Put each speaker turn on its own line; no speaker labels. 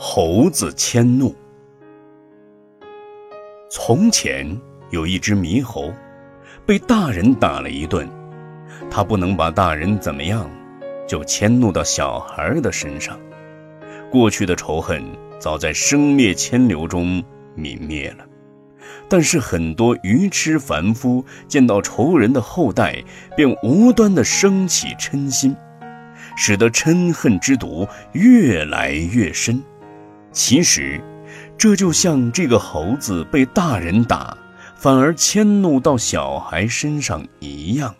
猴子迁怒。从前有一只猕猴，被大人打了一顿，他不能把大人怎么样，就迁怒到小孩的身上。过去的仇恨早在生灭迁流中泯灭了，但是很多愚痴凡夫见到仇人的后代，便无端的生起嗔心，使得嗔恨之毒越来越深。其实，这就像这个猴子被大人打，反而迁怒到小孩身上一样。